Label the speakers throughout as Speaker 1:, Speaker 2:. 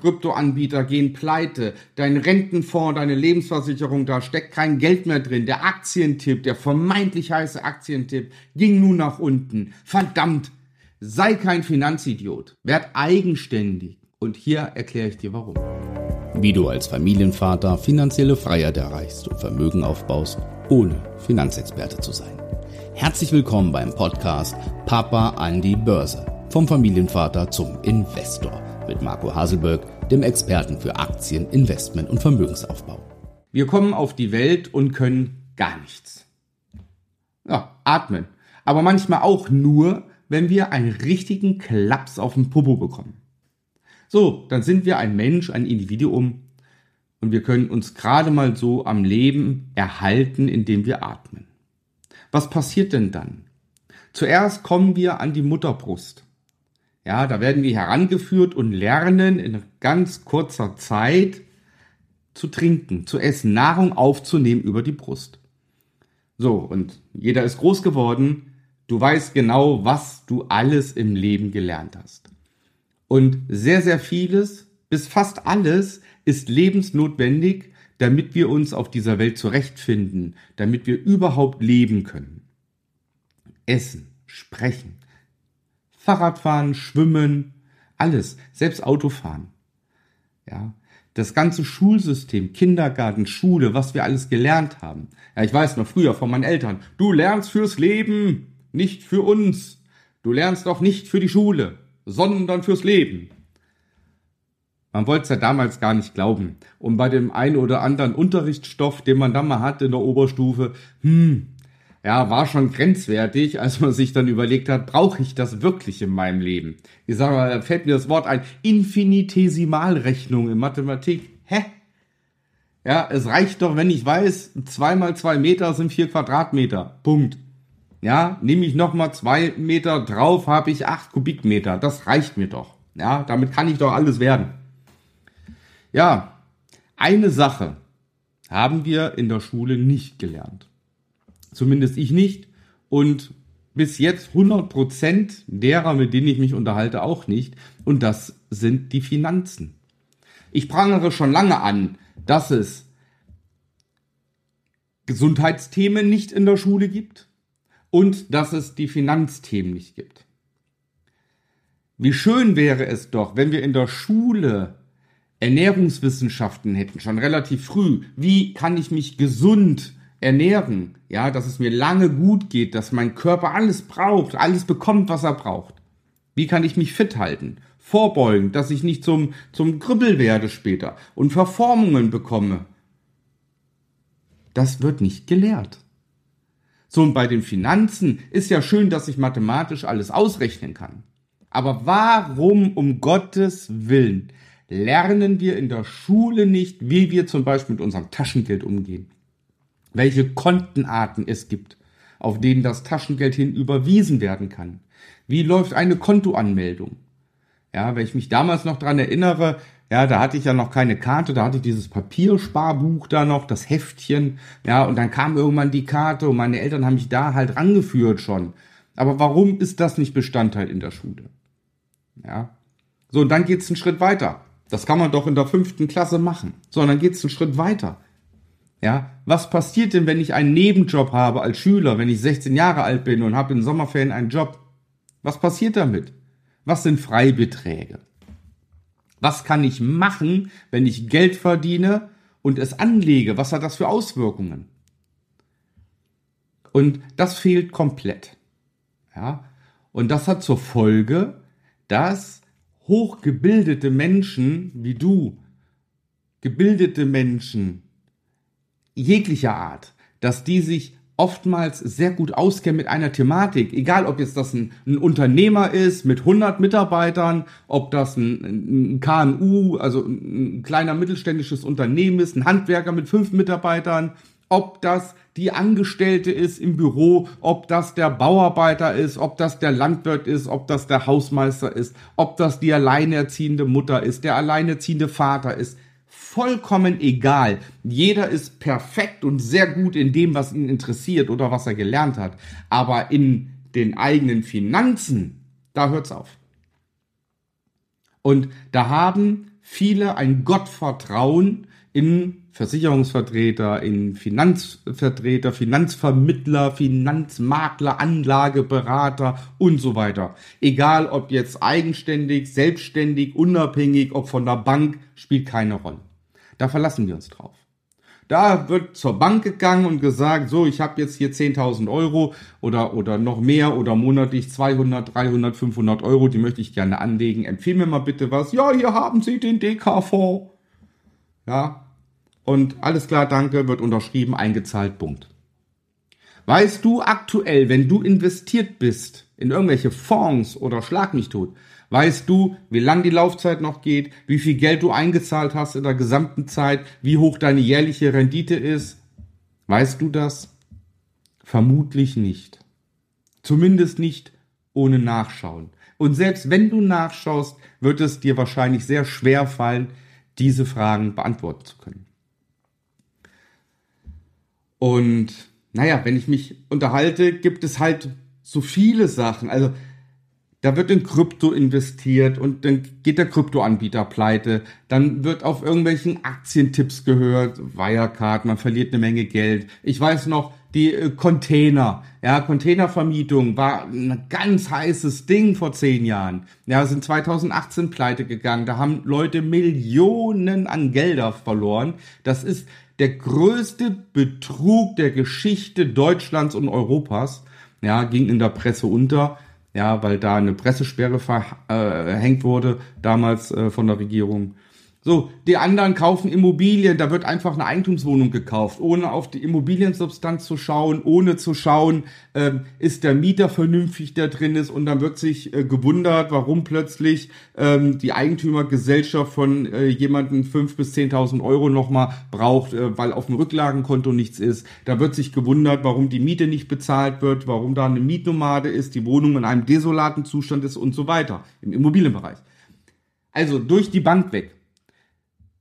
Speaker 1: Kryptoanbieter gehen pleite, dein Rentenfonds, deine Lebensversicherung, da steckt kein Geld mehr drin. Der Aktientipp, der vermeintlich heiße Aktientipp, ging nun nach unten. Verdammt, sei kein Finanzidiot, werd eigenständig. Und hier erkläre ich dir warum.
Speaker 2: Wie du als Familienvater finanzielle Freiheit erreichst und Vermögen aufbaust, ohne Finanzexperte zu sein. Herzlich willkommen beim Podcast Papa an die Börse. Vom Familienvater zum Investor mit Marco Haselberg, dem Experten für Aktien, Investment und Vermögensaufbau.
Speaker 1: Wir kommen auf die Welt und können gar nichts. Ja, atmen. Aber manchmal auch nur, wenn wir einen richtigen Klaps auf den Popo bekommen. So, dann sind wir ein Mensch, ein Individuum und wir können uns gerade mal so am Leben erhalten, indem wir atmen. Was passiert denn dann? Zuerst kommen wir an die Mutterbrust. Ja, da werden wir herangeführt und lernen in ganz kurzer Zeit zu trinken, zu essen, Nahrung aufzunehmen über die Brust. So, und jeder ist groß geworden. Du weißt genau, was du alles im Leben gelernt hast. Und sehr, sehr vieles, bis fast alles, ist lebensnotwendig, damit wir uns auf dieser Welt zurechtfinden, damit wir überhaupt leben können. Essen, sprechen, Fahrradfahren, Schwimmen, alles, selbst Autofahren. Ja, das ganze Schulsystem, Kindergarten, Schule, was wir alles gelernt haben. Ja, ich weiß noch früher von meinen Eltern, du lernst fürs Leben, nicht für uns. Du lernst doch nicht für die Schule, sondern fürs Leben. Man wollte es ja damals gar nicht glauben. Und bei dem einen oder anderen Unterrichtsstoff, den man dann mal hat in der Oberstufe, hm, ja, war schon grenzwertig, als man sich dann überlegt hat, brauche ich das wirklich in meinem Leben? Ich sage mal, da fällt mir das Wort ein, Infinitesimalrechnung in Mathematik. Hä? Ja, es reicht doch, wenn ich weiß, zwei mal zwei Meter sind vier Quadratmeter. Punkt. Ja, nehme ich nochmal zwei Meter drauf, habe ich acht Kubikmeter. Das reicht mir doch. Ja, damit kann ich doch alles werden. Ja, eine Sache haben wir in der Schule nicht gelernt. Zumindest ich nicht. Und bis jetzt 100% derer, mit denen ich mich unterhalte, auch nicht. Und das sind die Finanzen. Ich prangere schon lange an, dass es Gesundheitsthemen nicht in der Schule gibt und dass es die Finanzthemen nicht gibt. Wie schön wäre es doch, wenn wir in der Schule Ernährungswissenschaften hätten, schon relativ früh. Wie kann ich mich gesund ernähren, ja, dass es mir lange gut geht, dass mein Körper alles braucht, alles bekommt, was er braucht. Wie kann ich mich fit halten? Vorbeugen, dass ich nicht zum, zum Grübbel werde später und Verformungen bekomme. Das wird nicht gelehrt. So, und bei den Finanzen ist ja schön, dass ich mathematisch alles ausrechnen kann. Aber warum um Gottes Willen lernen wir in der Schule nicht, wie wir zum Beispiel mit unserem Taschengeld umgehen? Welche Kontenarten es gibt, auf denen das Taschengeld hin überwiesen werden kann. Wie läuft eine Kontoanmeldung? Ja, wenn ich mich damals noch dran erinnere, ja, da hatte ich ja noch keine Karte, da hatte ich dieses Papiersparbuch da noch, das Heftchen, ja, und dann kam irgendwann die Karte und meine Eltern haben mich da halt rangeführt schon. Aber warum ist das nicht Bestandteil in der Schule? Ja. So, und dann geht's einen Schritt weiter. Das kann man doch in der fünften Klasse machen. So, und dann geht's einen Schritt weiter. Ja, was passiert denn, wenn ich einen Nebenjob habe als Schüler, wenn ich 16 Jahre alt bin und habe in Sommerferien einen Job? Was passiert damit? Was sind Freibeträge? Was kann ich machen, wenn ich Geld verdiene und es anlege? Was hat das für Auswirkungen? Und das fehlt komplett. Ja? Und das hat zur Folge, dass hochgebildete Menschen wie du, gebildete Menschen, jeglicher Art, dass die sich oftmals sehr gut auskennen mit einer Thematik, egal ob jetzt das ein, ein Unternehmer ist mit 100 Mitarbeitern, ob das ein, ein, KMU, also ein kleiner mittelständisches Unternehmen ist, ein Handwerker mit fünf Mitarbeitern, ob das die Angestellte ist im Büro, ob das der Bauarbeiter ist, ob das der Landwirt ist, ob das der Hausmeister ist, ob das die alleinerziehende Mutter ist, der alleinerziehende Vater ist vollkommen egal. Jeder ist perfekt und sehr gut in dem, was ihn interessiert oder was er gelernt hat. Aber in den eigenen Finanzen, da hört's auf. Und da haben viele ein Gottvertrauen in Versicherungsvertreter, in Finanzvertreter, Finanzvermittler, Finanzmakler, Anlageberater und so weiter. Egal ob jetzt eigenständig, selbstständig, unabhängig, ob von der Bank, spielt keine Rolle. Da verlassen wir uns drauf. Da wird zur Bank gegangen und gesagt, so, ich habe jetzt hier 10.000 Euro oder, oder noch mehr oder monatlich 200, 300, 500 Euro, die möchte ich gerne anlegen. Empfehl mir mal bitte was. Ja, hier haben Sie den DK-Fonds. Ja, und alles klar, danke, wird unterschrieben, eingezahlt, Punkt. Weißt du aktuell, wenn du investiert bist in irgendwelche Fonds oder Schlag mich tot, Weißt du, wie lang die Laufzeit noch geht, wie viel Geld du eingezahlt hast in der gesamten Zeit, wie hoch deine jährliche Rendite ist? Weißt du das? Vermutlich nicht. Zumindest nicht ohne Nachschauen. Und selbst wenn du nachschaust, wird es dir wahrscheinlich sehr schwer fallen, diese Fragen beantworten zu können. Und naja, wenn ich mich unterhalte, gibt es halt so viele Sachen. Also da wird in Krypto investiert und dann geht der Kryptoanbieter pleite. Dann wird auf irgendwelchen Aktientipps gehört, Wirecard, man verliert eine Menge Geld. Ich weiß noch, die äh, Container, ja, Containervermietung war ein ganz heißes Ding vor zehn Jahren. Ja, sind 2018 pleite gegangen. Da haben Leute Millionen an Gelder verloren. Das ist der größte Betrug der Geschichte Deutschlands und Europas. Ja, ging in der Presse unter ja, weil da eine Pressesperre verhängt äh, wurde, damals äh, von der Regierung. So, die anderen kaufen Immobilien, da wird einfach eine Eigentumswohnung gekauft, ohne auf die Immobiliensubstanz zu schauen, ohne zu schauen, ähm, ist der Mieter vernünftig, der drin ist und dann wird sich äh, gewundert, warum plötzlich ähm, die Eigentümergesellschaft von äh, jemanden fünf bis zehntausend Euro nochmal braucht, äh, weil auf dem Rücklagenkonto nichts ist. Da wird sich gewundert, warum die Miete nicht bezahlt wird, warum da eine Mietnomade ist, die Wohnung in einem desolaten Zustand ist und so weiter im Immobilienbereich. Also durch die Bank weg.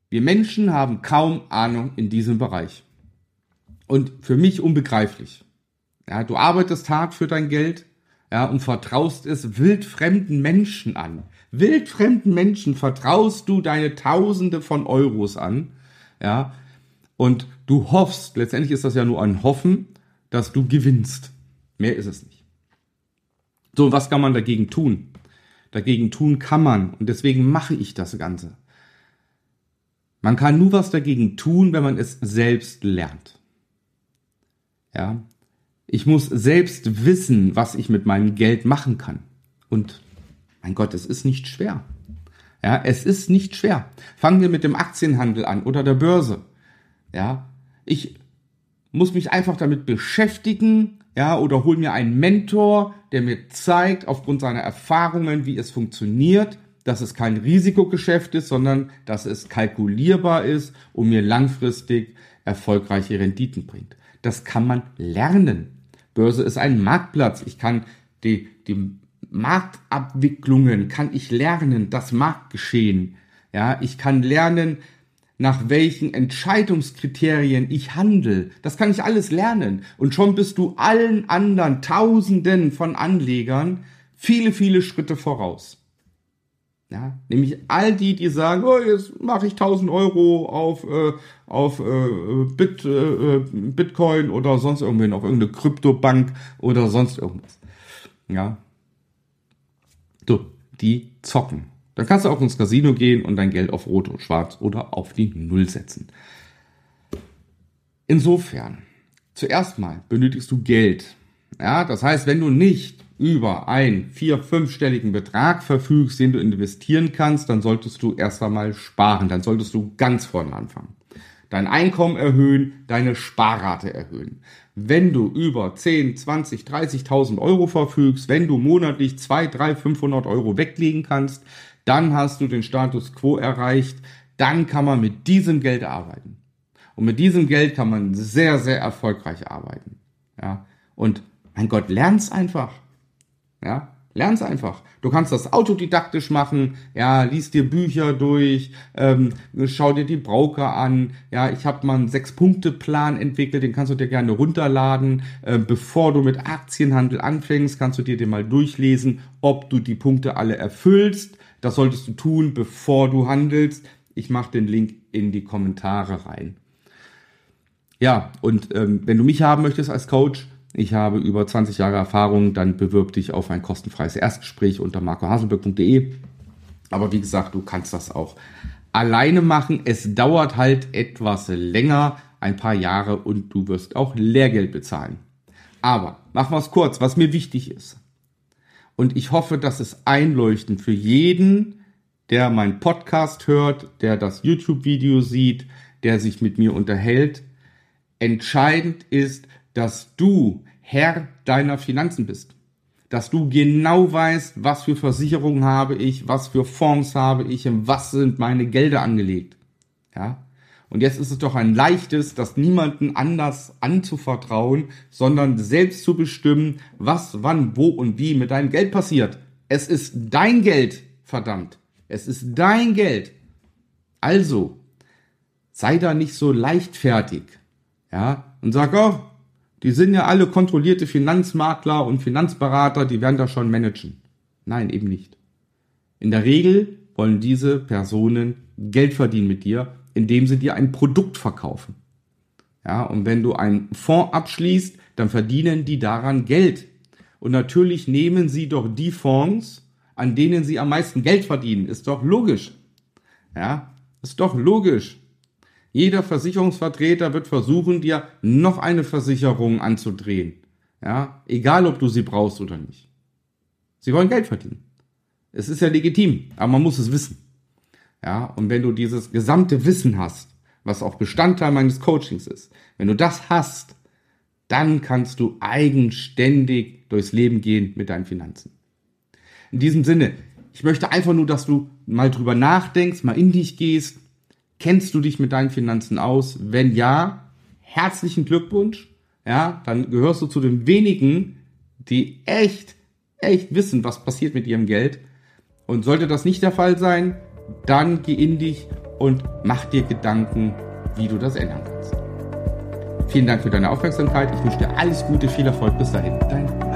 Speaker 1: Wir Menschen haben kaum Ahnung in diesem Bereich. Und für mich unbegreiflich. Ja, du arbeitest hart für dein Geld, ja, und vertraust es wildfremden Menschen an. Wildfremden Menschen vertraust du deine Tausende von Euros an, ja, und du hoffst, letztendlich ist das ja nur ein Hoffen, dass du gewinnst. Mehr ist es nicht. So, was kann man dagegen tun? Dagegen tun kann man, und deswegen mache ich das Ganze. Man kann nur was dagegen tun, wenn man es selbst lernt. Ja. Ich muss selbst wissen, was ich mit meinem Geld machen kann. Und mein Gott, es ist nicht schwer. Ja, es ist nicht schwer. Fangen wir mit dem Aktienhandel an oder der Börse. Ja, ich muss mich einfach damit beschäftigen, ja, oder hol mir einen Mentor, der mir zeigt aufgrund seiner Erfahrungen, wie es funktioniert dass es kein Risikogeschäft ist, sondern dass es kalkulierbar ist und mir langfristig erfolgreiche Renditen bringt. Das kann man lernen. Börse ist ein Marktplatz. Ich kann die, die Marktabwicklungen kann ich lernen, das Marktgeschehen. Ja, ich kann lernen, nach welchen Entscheidungskriterien ich handle. Das kann ich alles lernen. Und schon bist du allen anderen Tausenden von Anlegern viele, viele Schritte voraus. Ja, nämlich all die, die sagen, oh, jetzt mache ich 1000 Euro auf, äh, auf äh, Bit, äh, Bitcoin oder sonst irgendwen, auf irgendeine Kryptobank oder sonst irgendwas. Ja. So, die zocken. Dann kannst du auch ins Casino gehen und dein Geld auf Rot und Schwarz oder auf die Null setzen. Insofern, zuerst mal benötigst du Geld. Ja, das heißt, wenn du nicht über einen vier-, fünfstelligen Betrag verfügst, den du investieren kannst, dann solltest du erst einmal sparen. Dann solltest du ganz vorne anfangen. Dein Einkommen erhöhen, deine Sparrate erhöhen. Wenn du über 10, 20, 30.000 Euro verfügst, wenn du monatlich 2, 3, 500 Euro weglegen kannst, dann hast du den Status quo erreicht. Dann kann man mit diesem Geld arbeiten. Und mit diesem Geld kann man sehr, sehr erfolgreich arbeiten. Ja. Und mein Gott, lern's einfach. Ja, lern's einfach. Du kannst das autodidaktisch machen, ja, liest dir Bücher durch, ähm, schau dir die Broker an, ja, ich habe mal einen Sechs-Punkte-Plan entwickelt, den kannst du dir gerne runterladen. Äh, bevor du mit Aktienhandel anfängst, kannst du dir den mal durchlesen, ob du die Punkte alle erfüllst. Das solltest du tun, bevor du handelst. Ich mache den Link in die Kommentare rein. Ja, und ähm, wenn du mich haben möchtest als Coach, ich habe über 20 Jahre Erfahrung, dann bewirb dich auf ein kostenfreies Erstgespräch unter marcohaselberg.de. Aber wie gesagt, du kannst das auch alleine machen. Es dauert halt etwas länger, ein paar Jahre und du wirst auch Lehrgeld bezahlen. Aber machen wir es kurz, was mir wichtig ist. Und ich hoffe, dass es einleuchtend für jeden, der meinen Podcast hört, der das YouTube-Video sieht, der sich mit mir unterhält. Entscheidend ist, dass du Herr deiner Finanzen bist. Dass du genau weißt, was für Versicherungen habe ich, was für Fonds habe ich und was sind meine Gelder angelegt. Ja. Und jetzt ist es doch ein leichtes, das niemanden anders anzuvertrauen, sondern selbst zu bestimmen, was, wann, wo und wie mit deinem Geld passiert. Es ist dein Geld, verdammt. Es ist dein Geld. Also, sei da nicht so leichtfertig. Ja, und sag, oh, die sind ja alle kontrollierte Finanzmakler und Finanzberater, die werden das schon managen. Nein, eben nicht. In der Regel wollen diese Personen Geld verdienen mit dir indem sie dir ein Produkt verkaufen. Ja, und wenn du einen Fonds abschließt, dann verdienen die daran Geld. Und natürlich nehmen sie doch die Fonds, an denen sie am meisten Geld verdienen. Ist doch logisch. Ja, ist doch logisch. Jeder Versicherungsvertreter wird versuchen, dir noch eine Versicherung anzudrehen. Ja, egal ob du sie brauchst oder nicht. Sie wollen Geld verdienen. Es ist ja legitim, aber man muss es wissen. Ja, und wenn du dieses gesamte Wissen hast, was auch Bestandteil meines Coachings ist, wenn du das hast, dann kannst du eigenständig durchs Leben gehen mit deinen Finanzen. In diesem Sinne, ich möchte einfach nur, dass du mal drüber nachdenkst, mal in dich gehst. Kennst du dich mit deinen Finanzen aus? Wenn ja, herzlichen Glückwunsch. Ja, dann gehörst du zu den wenigen, die echt, echt wissen, was passiert mit ihrem Geld. Und sollte das nicht der Fall sein, dann geh in dich und mach dir Gedanken, wie du das ändern kannst. Vielen Dank für deine Aufmerksamkeit. Ich wünsche dir alles Gute, viel Erfolg. Bis dahin. Dein